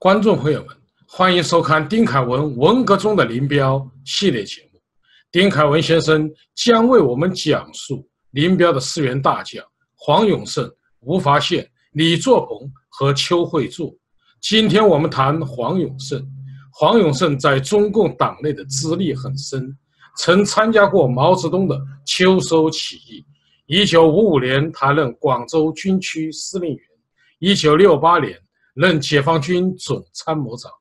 观众朋友们，欢迎收看丁凯文《文革中的林彪》系列节目。丁凯文先生将为我们讲述林彪的四员大将黄永胜、吴发宪、李作鹏和邱会作。今天我们谈黄永胜。黄永胜在中共党内的资历很深，曾参加过毛泽东的秋收起义。一九五五年，他任广州军区司令员。一九六八年。任解放军总参谋长，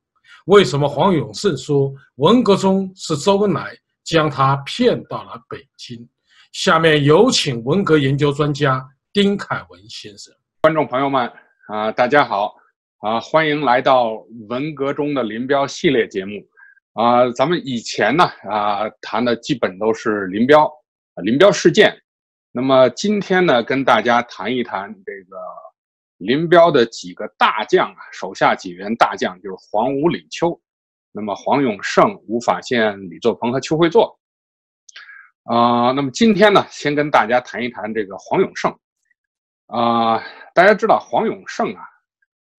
为什么黄永胜说文革中是周恩来将他骗到了北京？下面有请文革研究专家丁凯文先生。观众朋友们啊，大家好啊，欢迎来到文革中的林彪系列节目啊。咱们以前呢啊谈的基本都是林彪啊林彪事件，那么今天呢跟大家谈一谈这个。林彪的几个大将啊，手下几员大将就是黄吴李邱，那么黄永胜、吴法宪、李作鹏和邱会作，啊，那么今天呢，先跟大家谈一谈这个黄永胜，啊，大家知道黄永胜啊，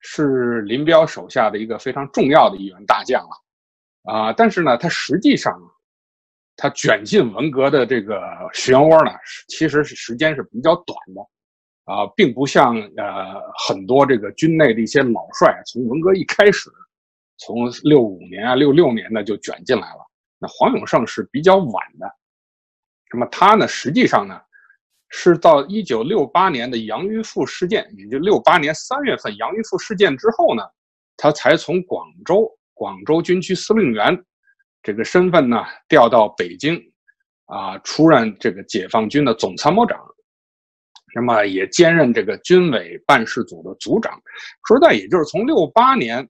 是林彪手下的一个非常重要的一员大将了，啊，但是呢，他实际上，他卷进文革的这个漩涡呢，其实是时间是比较短的。啊，并不像呃很多这个军内的一些老帅，从文革一开始，从六五年啊六六年呢就卷进来了。那黄永胜是比较晚的，那么他呢实际上呢是到一九六八年的杨玉富事件，也就六八年三月份杨玉富事件之后呢，他才从广州广州军区司令员这个身份呢调到北京，啊出任这个解放军的总参谋长。那么也兼任这个军委办事组的组长，说实在，也就是从六八年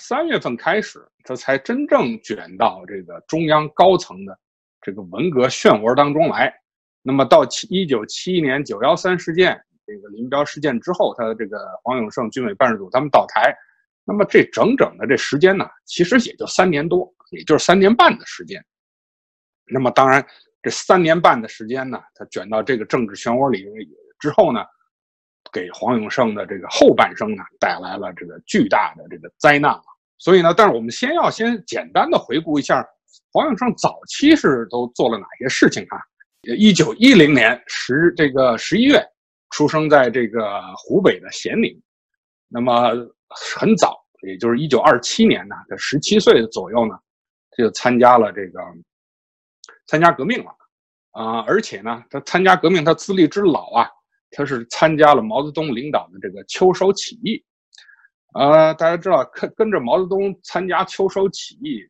三月份开始，他才真正卷到这个中央高层的这个文革漩涡当中来。那么到七一九七一年九幺三事件这个林彪事件之后，他的这个黄永胜军委办事组他们倒台，那么这整整的这时间呢，其实也就三年多，也就是三年半的时间。那么当然。这三年半的时间呢，他卷到这个政治漩涡里之后呢，给黄永胜的这个后半生呢带来了这个巨大的这个灾难了。所以呢，但是我们先要先简单的回顾一下黄永胜早期是都做了哪些事情啊？一九一零年十这个十一月出生在这个湖北的咸宁，那么很早，也就是一九二七年呢，他十七岁左右呢，他就参加了这个。参加革命了，啊，而且呢，他参加革命，他资历之老啊，他是参加了毛泽东领导的这个秋收起义，呃，大家知道，跟跟着毛泽东参加秋收起义，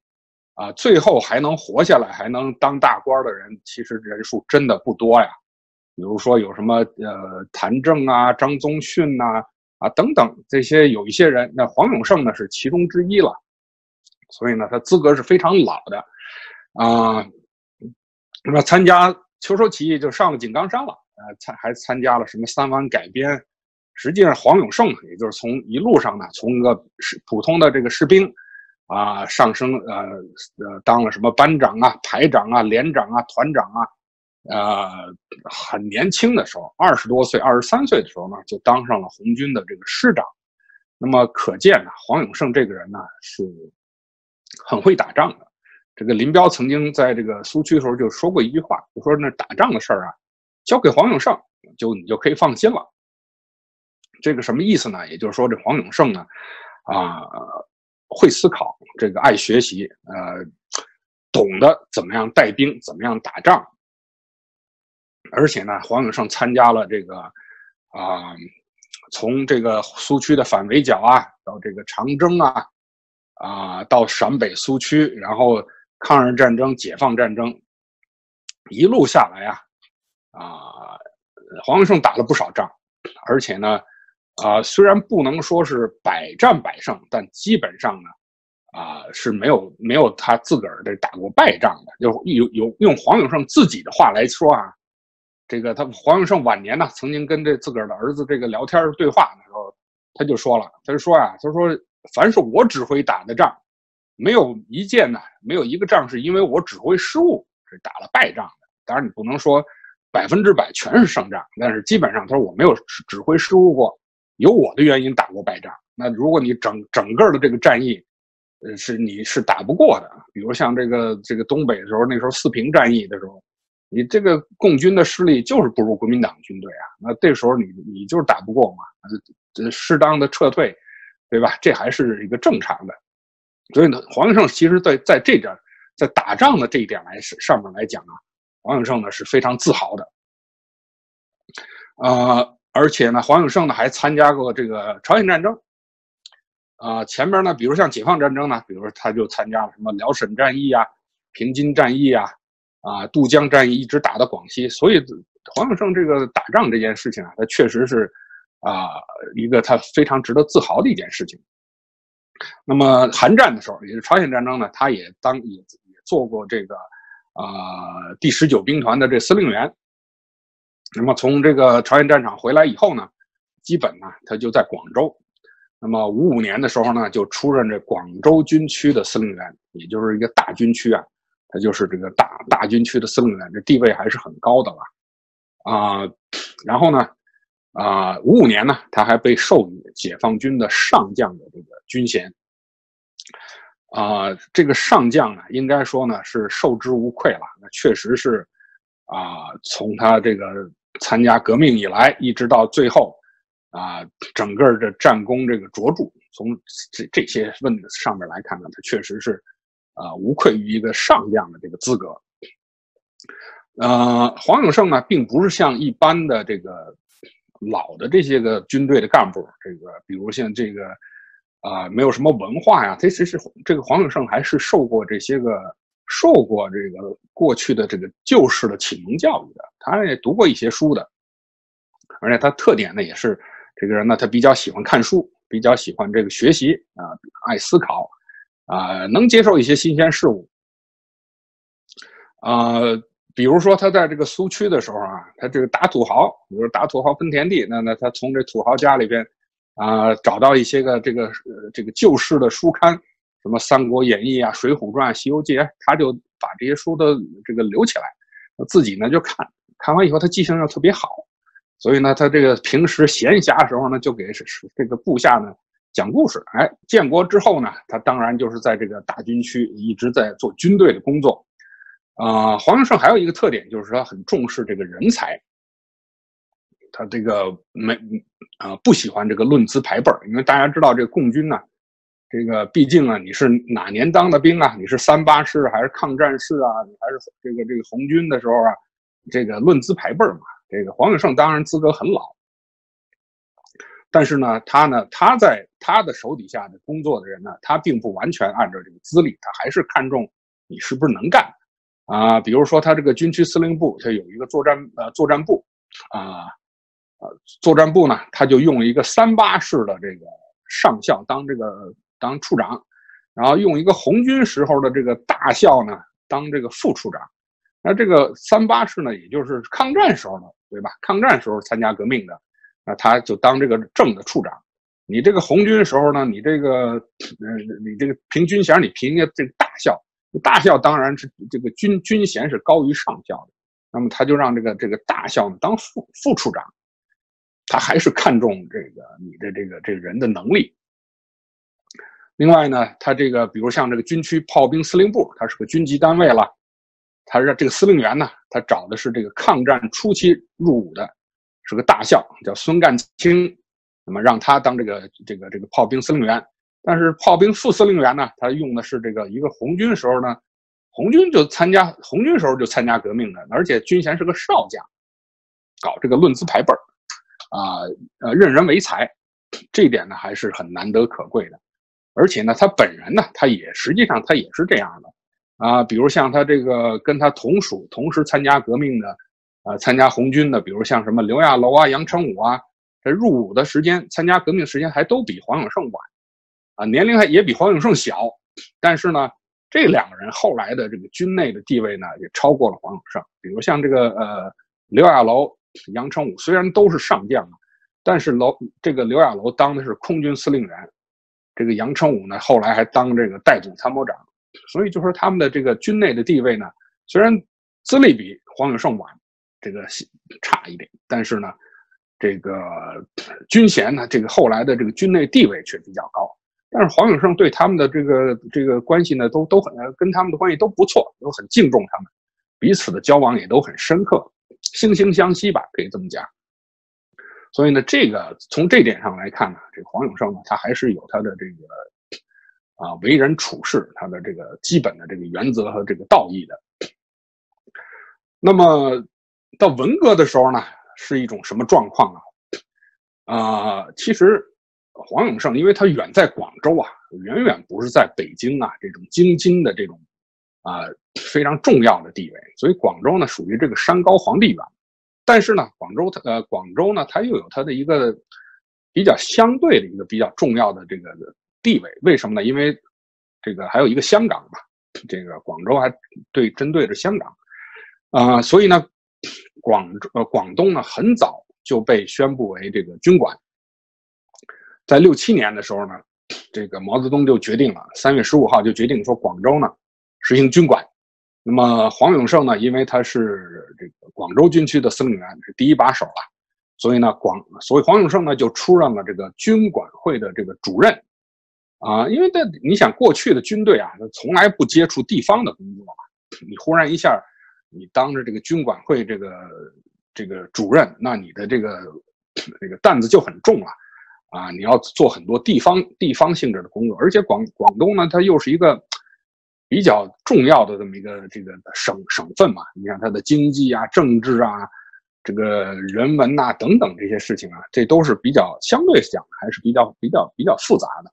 啊，最后还能活下来，还能当大官的人，其实人数真的不多呀。比如说有什么呃，谭政啊，张宗逊呐，啊等等这些，有一些人，那黄永胜呢是其中之一了，所以呢，他资格是非常老的，啊。那么参加秋收起义就上了井冈山了，呃，参还参加了什么三湾改编。实际上，黄永胜也就是从一路上呢，从一个普通的这个士兵，啊，上升呃呃，当了什么班长啊、排长啊、连长啊、团长啊，呃，很年轻的时候，二十多岁、二十三岁的时候呢，就当上了红军的这个师长。那么可见呢，黄永胜这个人呢，是很会打仗的。这个林彪曾经在这个苏区的时候就说过一句话，就说那打仗的事儿啊，交给黄永胜，就你就可以放心了。这个什么意思呢？也就是说，这黄永胜呢，啊，会思考，这个爱学习，呃，懂得怎么样带兵，怎么样打仗。而且呢，黄永胜参加了这个啊，从这个苏区的反围剿啊，到这个长征啊，啊，到陕北苏区，然后。抗日战争、解放战争一路下来啊，啊，黄永胜打了不少仗，而且呢，啊，虽然不能说是百战百胜，但基本上呢，啊，是没有没有他自个儿的打过败仗的。有有有用黄永胜自己的话来说啊，这个他黄永胜晚年呢，曾经跟这自个儿的儿子这个聊天对话的时候，他就说了，他就说啊，他说凡是我指挥打的仗。没有一件呢，没有一个仗是因为我指挥失误是打了败仗的。当然，你不能说百分之百全是胜仗，但是基本上他说我没有指挥失误过，有我的原因打过败仗。那如果你整整个的这个战役，呃，是你是打不过的。比如像这个这个东北的时候，那时候四平战役的时候，你这个共军的势力就是不如国民党军队啊。那这时候你你就是打不过嘛，这适当的撤退，对吧？这还是一个正常的。所以呢，黄永胜其实在在这点，在打仗的这一点来上面来讲啊，黄永胜呢是非常自豪的。呃，而且呢，黄永胜呢还参加过这个朝鲜战争。啊，前边呢，比如像解放战争呢，比如他就参加了什么辽沈战役啊、平津战役啊、啊渡江战役，一直打到广西。所以黄永胜这个打仗这件事情啊，他确实是啊一个他非常值得自豪的一件事情。那么韩战的时候，也是朝鲜战争呢，他也当也也做过这个啊第十九兵团的这司令员。那么从这个朝鲜战场回来以后呢，基本呢他就在广州。那么五五年的时候呢，就出任这广州军区的司令员，也就是一个大军区啊，他就是这个大大军区的司令员，这地位还是很高的吧啊。然后呢，啊五五年呢，他还被授予解放军的上将的这个军衔啊。这个上将呢，应该说呢是受之无愧了，那确实是。啊，从他这个参加革命以来，一直到最后，啊，整个的战功这个卓著，从这这些问题上面来看呢，他确实是啊，无愧于一个上将的这个资格。呃，黄永胜呢，并不是像一般的这个老的这些个军队的干部，这个比如像这个啊，没有什么文化呀，他其实这个黄永胜还是受过这些个。受过这个过去的这个旧式的启蒙教育的，他也读过一些书的，而且他特点呢也是这个人呢，他比较喜欢看书，比较喜欢这个学习啊，爱思考啊，能接受一些新鲜事物啊。比如说他在这个苏区的时候啊，他这个打土豪，比如打土豪分田地，那那他从这土豪家里边啊找到一些个这个呃这个旧式的书刊。什么《三国演义》啊，《水浒传》《西游记》，他就把这些书都这个留起来，自己呢就看看完以后，他记性又特别好，所以呢，他这个平时闲暇时候呢，就给这个部下呢讲故事。哎，建国之后呢，他当然就是在这个大军区一直在做军队的工作。啊，黄永胜还有一个特点，就是他很重视这个人才，他这个没啊不喜欢这个论资排辈，因为大家知道这个共军呢。这个毕竟啊，你是哪年当的兵啊？你是三八师还是抗战士啊？你还是这个这个红军的时候啊？这个论资排辈嘛。这个黄永胜当然资格很老，但是呢，他呢，他在他的手底下的工作的人呢，他并不完全按照这个资历，他还是看重你是不是能干啊。比如说他这个军区司令部，他有一个作战呃作战部啊，呃作战部呢，他就用一个三八式的这个上校当这个。当处长，然后用一个红军时候的这个大校呢当这个副处长，那这个三八式呢，也就是抗战时候的，对吧？抗战时候参加革命的，那他就当这个正的处长。你这个红军时候呢，你这个，呃，你这个凭军衔，你评个这个大校，大校当然是这个军军衔是高于上校的，那么他就让这个这个大校呢当副副处长，他还是看重这个你的这个这个人的能力。另外呢，他这个比如像这个军区炮兵司令部，它是个军级单位了。他是这个司令员呢，他找的是这个抗战初期入伍的，是个大校，叫孙干清。那么让他当这个这个这个炮兵司令员。但是炮兵副司令员呢，他用的是这个一个红军时候呢，红军就参加红军时候就参加革命的，而且军衔是个少将，搞这个论资排辈儿，啊呃任人唯才，这一点呢还是很难得可贵的。而且呢，他本人呢，他也实际上他也是这样的，啊，比如像他这个跟他同属、同时参加革命的，啊，参加红军的，比如像什么刘亚楼啊、杨成武啊，这入伍的时间、参加革命时间还都比黄永胜晚，啊，年龄还也比黄永胜小，但是呢，这两个人后来的这个军内的地位呢，也超过了黄永胜。比如像这个呃刘亚楼、杨成武，虽然都是上将，但是楼这个刘亚楼当的是空军司令员。这个杨成武呢，后来还当这个代总参谋长，所以就说他们的这个军内的地位呢，虽然资历比黄永胜晚，这个差一点，但是呢，这个军衔呢，这个后来的这个军内地位却比较高。但是黄永胜对他们的这个这个关系呢，都都很跟他们的关系都不错，都很敬重他们，彼此的交往也都很深刻，惺惺相惜吧，可以这么讲。所以呢，这个从这点上来看呢，这个黄永胜呢，他还是有他的这个啊为人处事，他的这个基本的这个原则和这个道义的。那么到文革的时候呢，是一种什么状况啊？啊，其实。黄永胜，因为他远在广州啊，远远不是在北京啊这种京津的这种啊非常重要的地位，所以广州呢属于这个山高皇帝远。但是呢，广州它呃广州呢，它又有它的一个比较相对的一个比较重要的这个地位。为什么呢？因为这个还有一个香港嘛，这个广州还对针对着香港啊，所以呢，广州呃广东呢很早就被宣布为这个军管。在六七年的时候呢，这个毛泽东就决定了，三月十五号就决定说广州呢实行军管。那么黄永胜呢，因为他是这个广州军区的司令员，是第一把手了，所以呢广，所以黄永胜呢就出任了这个军管会的这个主任。啊，因为这你想过去的军队啊，他从来不接触地方的工作，你忽然一下你当着这个军管会这个这个主任，那你的这个这个担子就很重了。啊，你要做很多地方地方性质的工作，而且广广东呢，它又是一个比较重要的这么一个这个省省份嘛。你看它的经济啊、政治啊、这个人文呐等等这些事情啊，这都是比较相对讲还是比较比较比较复杂的。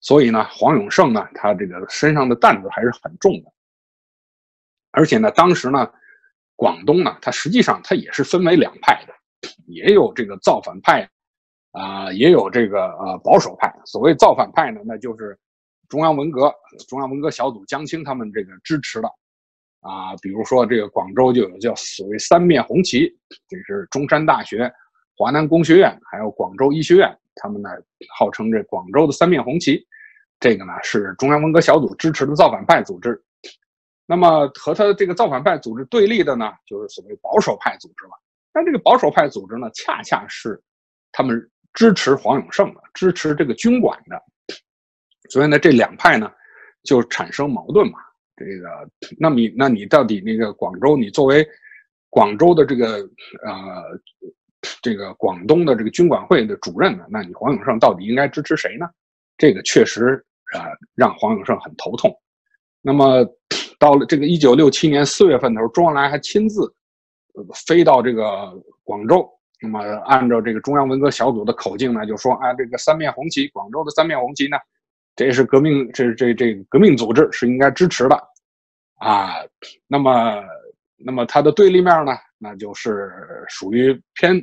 所以呢，黄永胜呢，他这个身上的担子还是很重的。而且呢，当时呢，广东呢，它实际上它也是分为两派的，也有这个造反派。啊，也有这个呃保守派。所谓造反派呢，那就是中央文革、中央文革小组江青他们这个支持的。啊，比如说这个广州就有叫所谓三面红旗，这是中山大学、华南工学院还有广州医学院，他们呢号称这广州的三面红旗。这个呢是中央文革小组支持的造反派组织。那么和他这个造反派组织对立的呢，就是所谓保守派组织了。但这个保守派组织呢，恰恰是他们。支持黄永胜的，支持这个军管的，所以呢，这两派呢就产生矛盾嘛。这个，那么你，那你到底那个广州，你作为广州的这个呃这个广东的这个军管会的主任呢，那你黄永胜到底应该支持谁呢？这个确实啊让黄永胜很头痛。那么到了这个一九六七年四月份的时候，周恩来还亲自飞到这个广州。那么，按照这个中央文革小组的口径呢，就说啊，这个三面红旗，广州的三面红旗呢，这是革命，这这这革命组织是应该支持的，啊，那么，那么它的对立面呢，那就是属于偏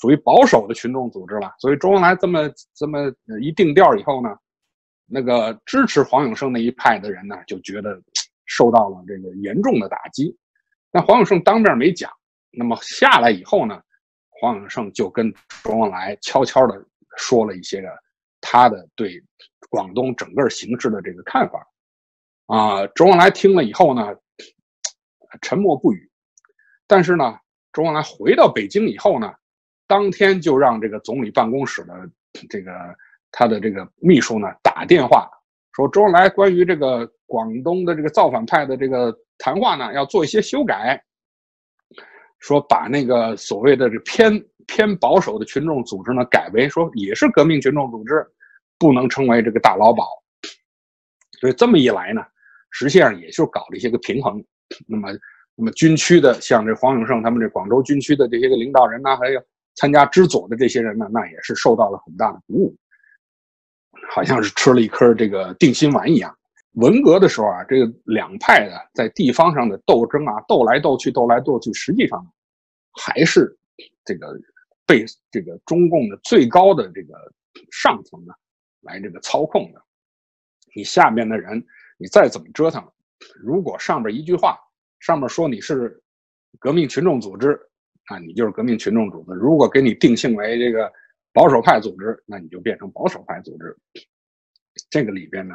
属于保守的群众组织了。所以周恩来这么这么一定调以后呢，那个支持黄永胜那一派的人呢，就觉得受到了这个严重的打击。那黄永胜当面没讲，那么下来以后呢？黄永胜就跟周恩来悄悄的说了一些个他的对广东整个形势的这个看法，啊，周恩来听了以后呢，沉默不语。但是呢，周恩来回到北京以后呢，当天就让这个总理办公室的这个他的这个秘书呢打电话说，周恩来关于这个广东的这个造反派的这个谈话呢，要做一些修改。说把那个所谓的这偏偏保守的群众组织呢，改为说也是革命群众组织，不能称为这个大劳保。所以这么一来呢，实际上也就搞了一些个平衡。那么，那么军区的像这黄永胜他们这广州军区的这些个领导人呢，还有参加知左的这些人呢，那也是受到了很大的鼓舞，好像是吃了一颗这个定心丸一样。文革的时候啊，这个两派的在地方上的斗争啊，斗来斗去，斗来斗去，实际上还是这个被这个中共的最高的这个上层呢来这个操控的。你下面的人，你再怎么折腾，如果上边一句话，上面说你是革命群众组织啊，你就是革命群众组织；如果给你定性为这个保守派组织，那你就变成保守派组织。这个里边呢。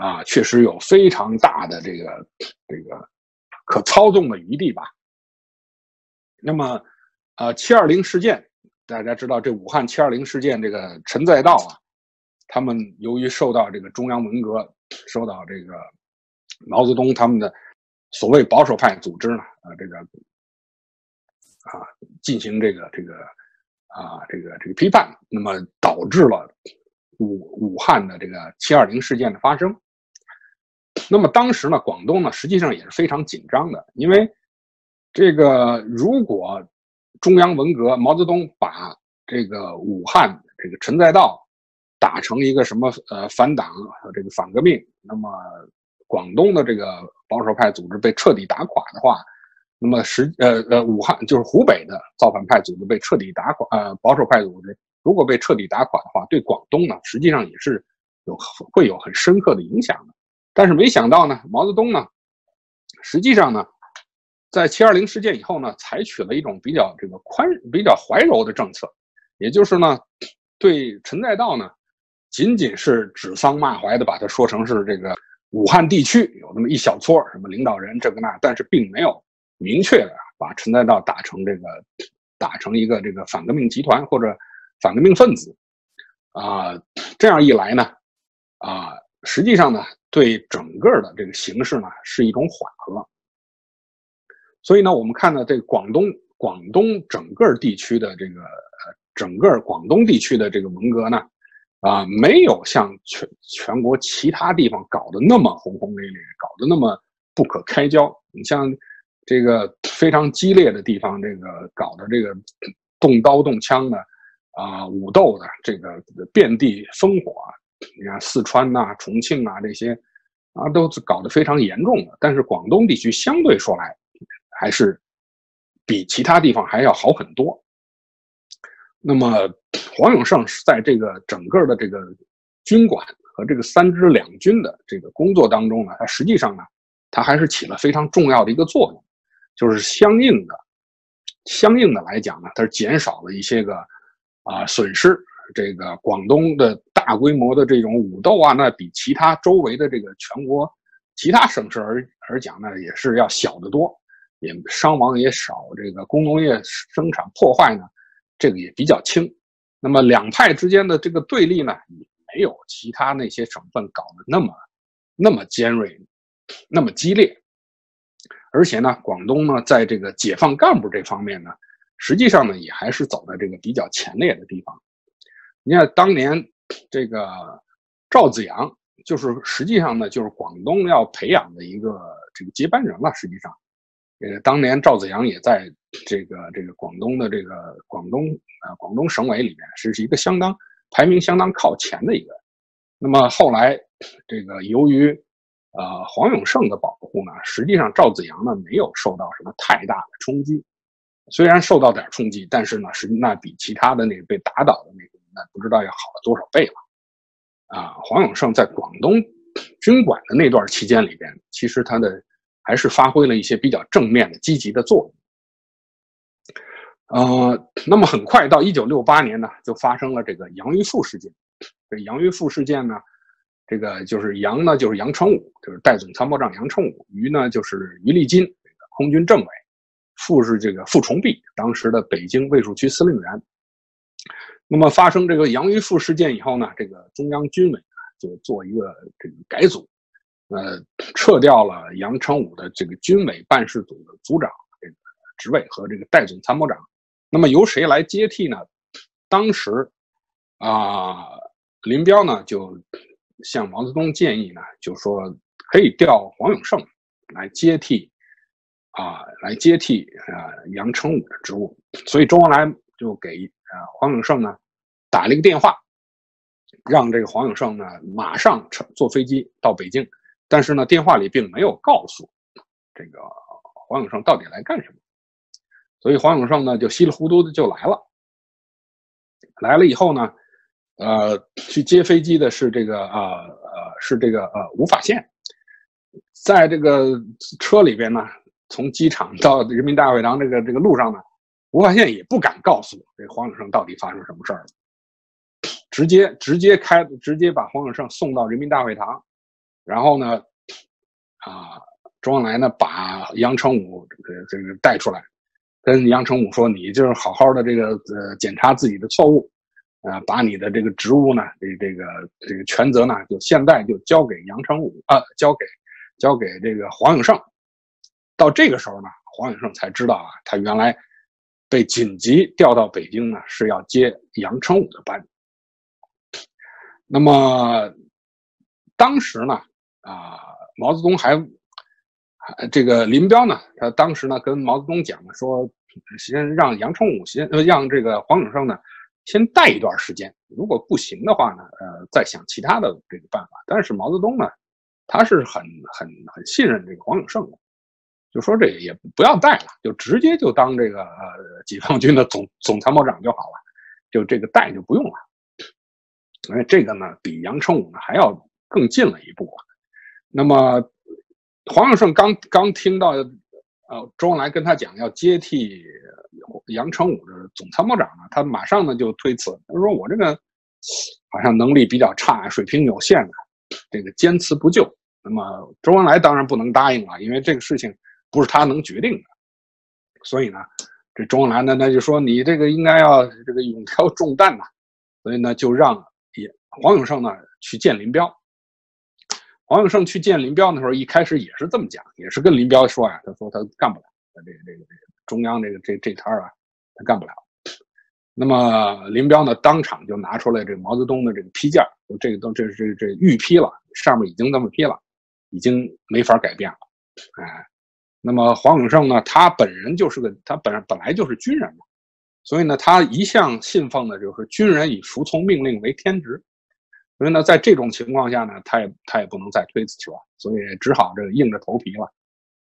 啊，确实有非常大的这个这个可操纵的余地吧。那么，呃，七二零事件大家知道这武汉七二零事件，这个陈再道啊，他们由于受到这个中央文革，受到这个毛泽东他们的所谓保守派组织呢，啊，这个啊进行这个这个啊这个这个批判，那么导致了武武汉的这个七二零事件的发生。那么当时呢，广东呢实际上也是非常紧张的，因为这个如果中央文革，毛泽东把这个武汉这个陈再道打成一个什么呃反党这个反革命，那么广东的这个保守派组织被彻底打垮的话，那么实呃呃武汉就是湖北的造反派组织被彻底打垮，呃保守派组织如果被彻底打垮的话，对广东呢实际上也是有会有很深刻的影响的。但是没想到呢，毛泽东呢，实际上呢，在七二零事件以后呢，采取了一种比较这个宽、比较怀柔的政策，也就是呢，对陈再道呢，仅仅是指桑骂槐的把它说成是这个武汉地区有那么一小撮什么领导人这个那，但是并没有明确的把陈再道打成这个打成一个这个反革命集团或者反革命分子，啊，这样一来呢，啊，实际上呢。对整个的这个形势呢，是一种缓和。所以呢，我们看到这个广东广东整个地区的这个呃，整个广东地区的这个文革呢，啊，没有像全全国其他地方搞得那么轰轰烈烈，搞得那么不可开交。你像这个非常激烈的地方，这个搞的这个动刀动枪的啊，武斗的，这个遍地烽火。你看四川呐、重庆啊这些，啊都是搞得非常严重的。但是广东地区相对说来，还是比其他地方还要好很多。那么黄永胜是在这个整个的这个军管和这个三支两军的这个工作当中呢，他实际上呢，他还是起了非常重要的一个作用，就是相应的、相应的来讲呢，它是减少了一些个啊损失。这个广东的大规模的这种武斗啊，那比其他周围的这个全国其他省市而而讲呢，也是要小得多，也伤亡也少，这个工农业生产破坏呢，这个也比较轻。那么两派之间的这个对立呢，也没有其他那些省份搞得那么那么尖锐，那么激烈。而且呢，广东呢，在这个解放干部这方面呢，实际上呢，也还是走在这个比较前列的地方。你看，当年这个赵子阳，就是实际上呢，就是广东要培养的一个这个接班人了。实际上，呃，当年赵子阳也在这个这个广东的这个广东啊广东省委里面是是一个相当排名相当靠前的一个。那么后来，这个由于呃黄永胜的保护呢，实际上赵子阳呢没有受到什么太大的冲击，虽然受到点冲击，但是呢是那比其他的那个被打倒的那个那。不知道要好了多少倍了，啊！黄永胜在广东军管的那段期间里边，其实他的还是发挥了一些比较正面的、积极的作用。呃，那么很快到一九六八年呢，就发生了这个杨玉富事件。这杨玉富事件呢，这个就是杨呢就是杨成武，就是代总参谋长杨成武；余呢就是余立金，空军政委；傅是这个傅崇碧，当时的北京卫戍区司令员。那么发生这个杨玉富事件以后呢，这个中央军委就做一个这个改组，呃，撤掉了杨成武的这个军委办事组的组长这个职位和这个代总参谋长。那么由谁来接替呢？当时啊，林彪呢就向毛泽东建议呢，就说可以调黄永胜来接替啊，来接替啊杨成武的职务。所以周恩来就给。啊，黄永胜呢，打了一个电话，让这个黄永胜呢马上乘坐飞机到北京。但是呢，电话里并没有告诉这个黄永胜到底来干什么。所以黄永胜呢就稀里糊涂的就来了。来了以后呢，呃，去接飞机的是这个啊呃是这个呃吴法宪，在这个车里边呢，从机场到人民大会堂这个这个路上呢。吴法宪也不敢告诉这黄永胜到底发生什么事儿了，直接直接开，直接把黄永胜送到人民大会堂，然后呢，啊，周恩来呢把杨成武这个这个带出来，跟杨成武说：“你就是好好的这个呃检查自己的错误，啊，把你的这个职务呢，这这个这个权责呢，就现在就交给杨成武啊，交给交给这个黄永胜。到这个时候呢，黄永胜才知道啊，他原来被紧急调到北京呢，是要接杨成武的班。那么当时呢，啊，毛泽东还。”这个林彪呢，他当时呢跟毛泽东讲了，说先让杨成武先呃让这个黄永胜呢先带一段时间，如果不行的话呢，呃再想其他的这个办法。但是毛泽东呢，他是很很很信任这个黄永胜的，就说这也不要带了，就直接就当这个呃解放军的总总参谋长就好了，就这个带就不用了。因为这个呢比杨成武呢还要更近了一步啊。那么。黄永胜刚刚听到，呃，周恩来跟他讲要接替杨成武的总参谋长呢，他马上呢就推辞，他说我这个好像能力比较差，水平有限的，这个坚持不就。那么周恩来当然不能答应了，因为这个事情不是他能决定的。所以呢，这周恩来呢，那就说你这个应该要这个勇挑重担呐，所以呢就让也黄永胜呢去见林彪。黄永胜去见林彪的时候，一开始也是这么讲，也是跟林彪说啊，他说他干不了，这个这个这个中央这个这这摊啊，他干不了。那么林彪呢，当场就拿出来这毛泽东的这个批件，这个都这这这预批了，上面已经这么批了，已经没法改变了。哎，那么黄永胜呢，他本人就是个他本本来就是军人嘛，所以呢，他一向信奉的就是军人以服从命令为天职。所以呢，在这种情况下呢，他也他也不能再推辞去了，所以只好这个硬着头皮了，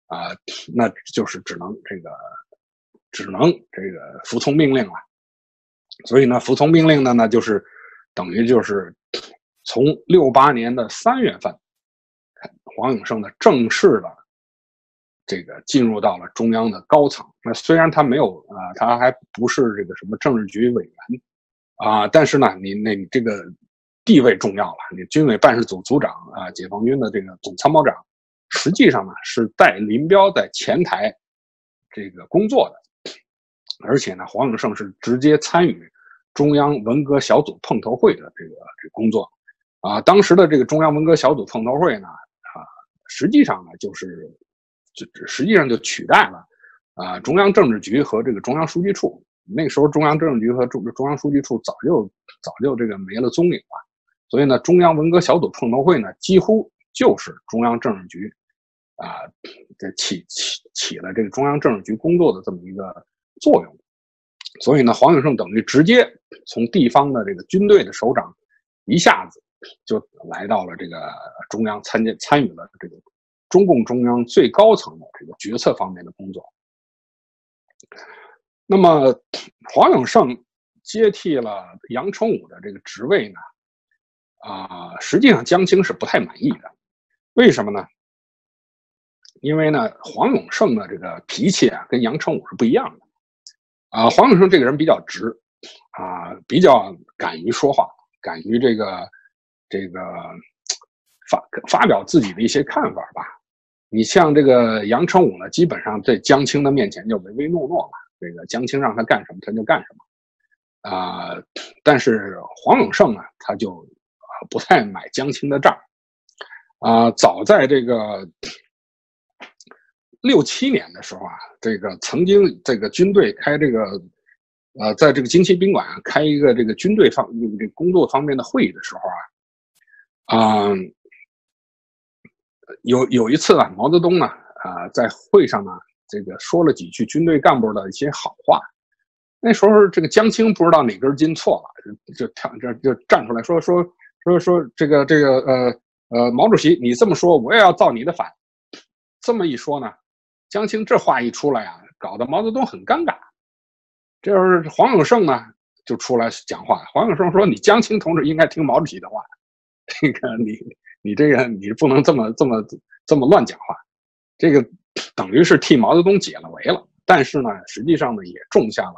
啊，那就是只能这个只能这个服从命令了。所以呢，服从命令的呢，就是等于就是从六八年的三月份，黄永胜呢正式的这个进入到了中央的高层。那虽然他没有啊，他还不是这个什么政治局委员啊，但是呢，你那你这个。地位重要了，你军委办事组组长啊，解放军的这个总参谋长，实际上呢是带林彪在前台这个工作的，而且呢，黄永胜是直接参与中央文革小组碰头会的这个这工作，啊，当时的这个中央文革小组碰头会呢，啊，实际上呢就是就实际上就取代了啊中央政治局和这个中央书记处，那时候中央政治局和中中央书记处早就早就这个没了踪影了。所以呢，中央文革小组碰头会呢，几乎就是中央政治局，啊，这起起起了这个中央政治局工作的这么一个作用。所以呢，黄永胜等于直接从地方的这个军队的首长，一下子就来到了这个中央参加参与了这个中共中央最高层的这个决策方面的工作。那么，黄永胜接替了杨成武的这个职位呢？啊，实际上江青是不太满意的，为什么呢？因为呢，黄永胜的这个脾气啊，跟杨成武是不一样的。啊，黄永胜这个人比较直，啊，比较敢于说话，敢于这个这个发发表自己的一些看法吧。你像这个杨成武呢，基本上在江青的面前就唯唯诺诺了，这个江青让他干什么他就干什么。啊，但是黄永胜呢，他就。不太买江青的账，啊，早在这个六七年的时候啊，这个曾经这个军队开这个，呃，在这个京西宾馆开一个这个军队方这个工作方面的会议的时候啊，啊，有有一次啊，毛泽东呢，啊，在会上呢，这个说了几句军队干部的一些好话，那时候这个江青不知道哪根筋错了，就就跳这就站出来说说。所以说这个这个呃呃，毛主席，你这么说，我也要造你的反。这么一说呢，江青这话一出来啊，搞得毛泽东很尴尬。这时候黄永胜呢就出来讲话。黄永胜说：“你江青同志应该听毛主席的话，这个你你这个你不能这么这么这么乱讲话。”这个等于是替毛泽东解了围了。但是呢，实际上呢，也种下了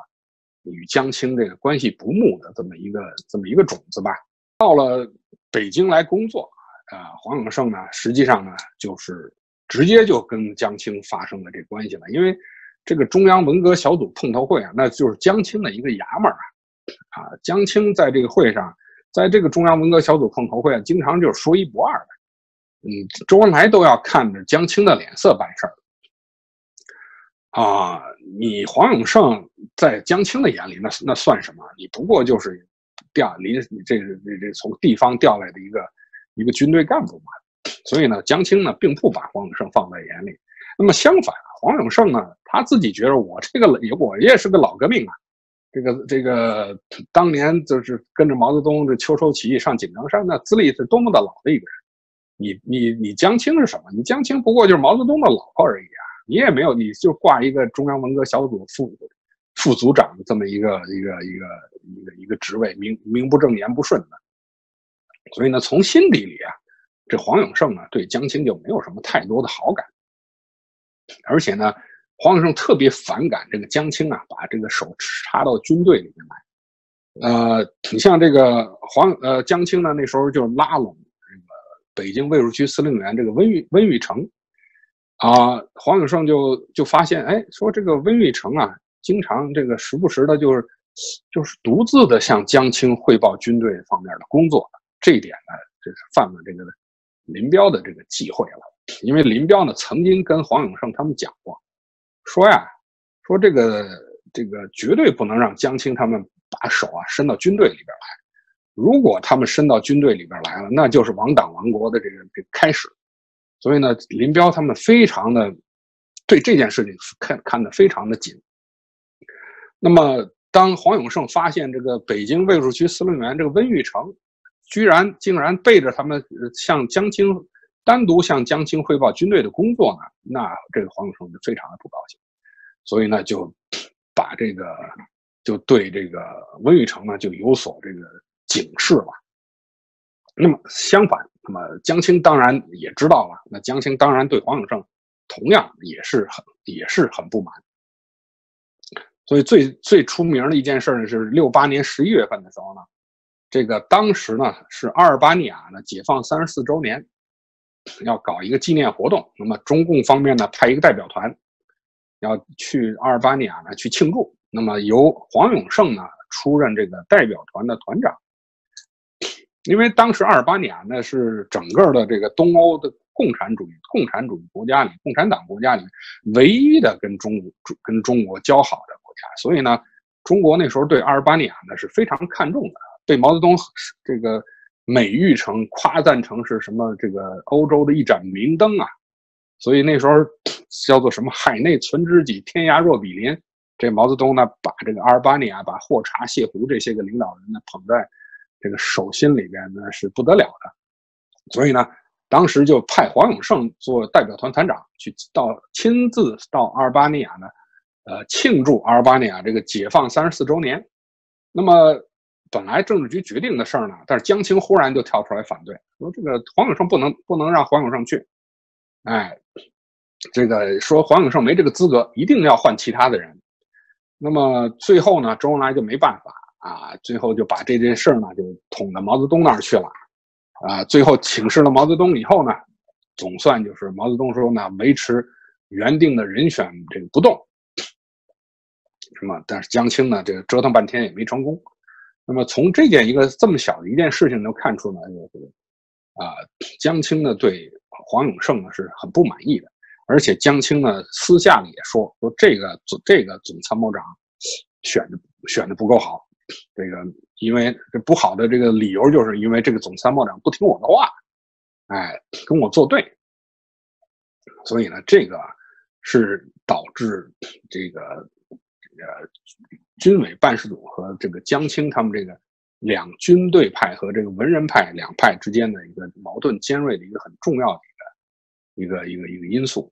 与江青这个关系不睦的这么一个这么一个种子吧。到了北京来工作，啊，黄永胜呢，实际上呢，就是直接就跟江青发生了这关系了。因为这个中央文革小组碰头会啊，那就是江青的一个衙门啊，啊，江青在这个会上，在这个中央文革小组碰头会啊，经常就是说一不二的，嗯，周恩来都要看着江青的脸色办事儿。啊，你黄永胜在江青的眼里，那那算什么？你不过就是调离这个这这从地方调来的一个一个军队干部嘛。所以呢，江青呢并不把黄永胜放在眼里。那么相反，黄永胜呢，他自己觉得我这个也我也是个老革命啊，这个这个当年就是跟着毛泽东这秋收起义上井冈山，那资历是多么的老的一个人。你你你江青是什么？你江青不过就是毛泽东的老婆而已啊。你也没有，你就挂一个中央文革小组副副组长这么一个一个一个一个一个职位，名名不正言不顺的。所以呢，从心底里啊，这黄永胜呢对江青就没有什么太多的好感。而且呢，黄永胜特别反感这个江青啊，把这个手插到军队里面来。呃，你像这个黄呃江青呢，那时候就拉拢这个北京卫戍区司令员这个温玉温玉成。啊，黄永胜就就发现，哎，说这个温玉成啊，经常这个时不时的，就是就是独自的向江青汇报军队方面的工作，这一点呢，就是犯了这个林彪的这个忌讳了。因为林彪呢，曾经跟黄永胜他们讲过，说呀，说这个这个绝对不能让江青他们把手啊伸到军队里边来，如果他们伸到军队里边来了，那就是亡党亡国的这个这个开始。所以呢，林彪他们非常的对这件事情看看得非常的紧。那么，当黄永胜发现这个北京卫戍区司令员这个温玉成，居然竟然背着他们向江青单独向江青汇报军队的工作呢，那这个黄永胜就非常的不高兴。所以呢，就把这个就对这个温玉成呢就有所这个警示了。那么相反。那么江青当然也知道了，那江青当然对黄永胜同样也是很也是很不满。所以最最出名的一件事呢，是六八年十一月份的时候呢，这个当时呢是阿尔巴尼亚呢解放三十四周年，要搞一个纪念活动。那么中共方面呢派一个代表团要去阿尔巴尼亚呢去庆祝。那么由黄永胜呢出任这个代表团的团长。因为当时阿尔巴尼亚呢是整个的这个东欧的共产主义共产主义国家里，共产党国家里唯一的跟中国跟中国交好的国家，所以呢，中国那时候对阿尔巴尼亚呢是非常看重的，被毛泽东这个美誉成夸赞成是什么这个欧洲的一盏明灯啊，所以那时候叫做什么海内存知己，天涯若比邻。这毛泽东呢把这个阿尔巴尼亚，把霍查、谢胡这些个领导人呢捧在。这个手心里边呢是不得了的，所以呢，当时就派黄永胜做代表团团长，去到亲自到阿尔巴尼亚呢，呃，庆祝阿尔巴尼亚这个解放三十四周年。那么本来政治局决定的事儿呢，但是江青忽然就跳出来反对，说这个黄永胜不能不能让黄永胜去，哎，这个说黄永胜没这个资格，一定要换其他的人。那么最后呢，周恩来就没办法。啊，最后就把这件事呢，就捅到毛泽东那儿去了。啊，最后请示了毛泽东以后呢，总算就是毛泽东说呢，维持原定的人选这个不动。什么？但是江青呢，这个折腾半天也没成功。那么从这件一个这么小的一件事情能看出呢，就是啊，江青呢对黄永胜呢是很不满意的，而且江青呢私下里也说说这个这个总参谋长选的选的不够好。这个，因为这不好的这个理由，就是因为这个总参谋长不听我的话，哎，跟我作对，所以呢，这个是导致这个呃军委办事组和这个江青他们这个两军队派和这个文人派两派之间的一个矛盾尖锐的一个很重要的一个一个一个一个因素。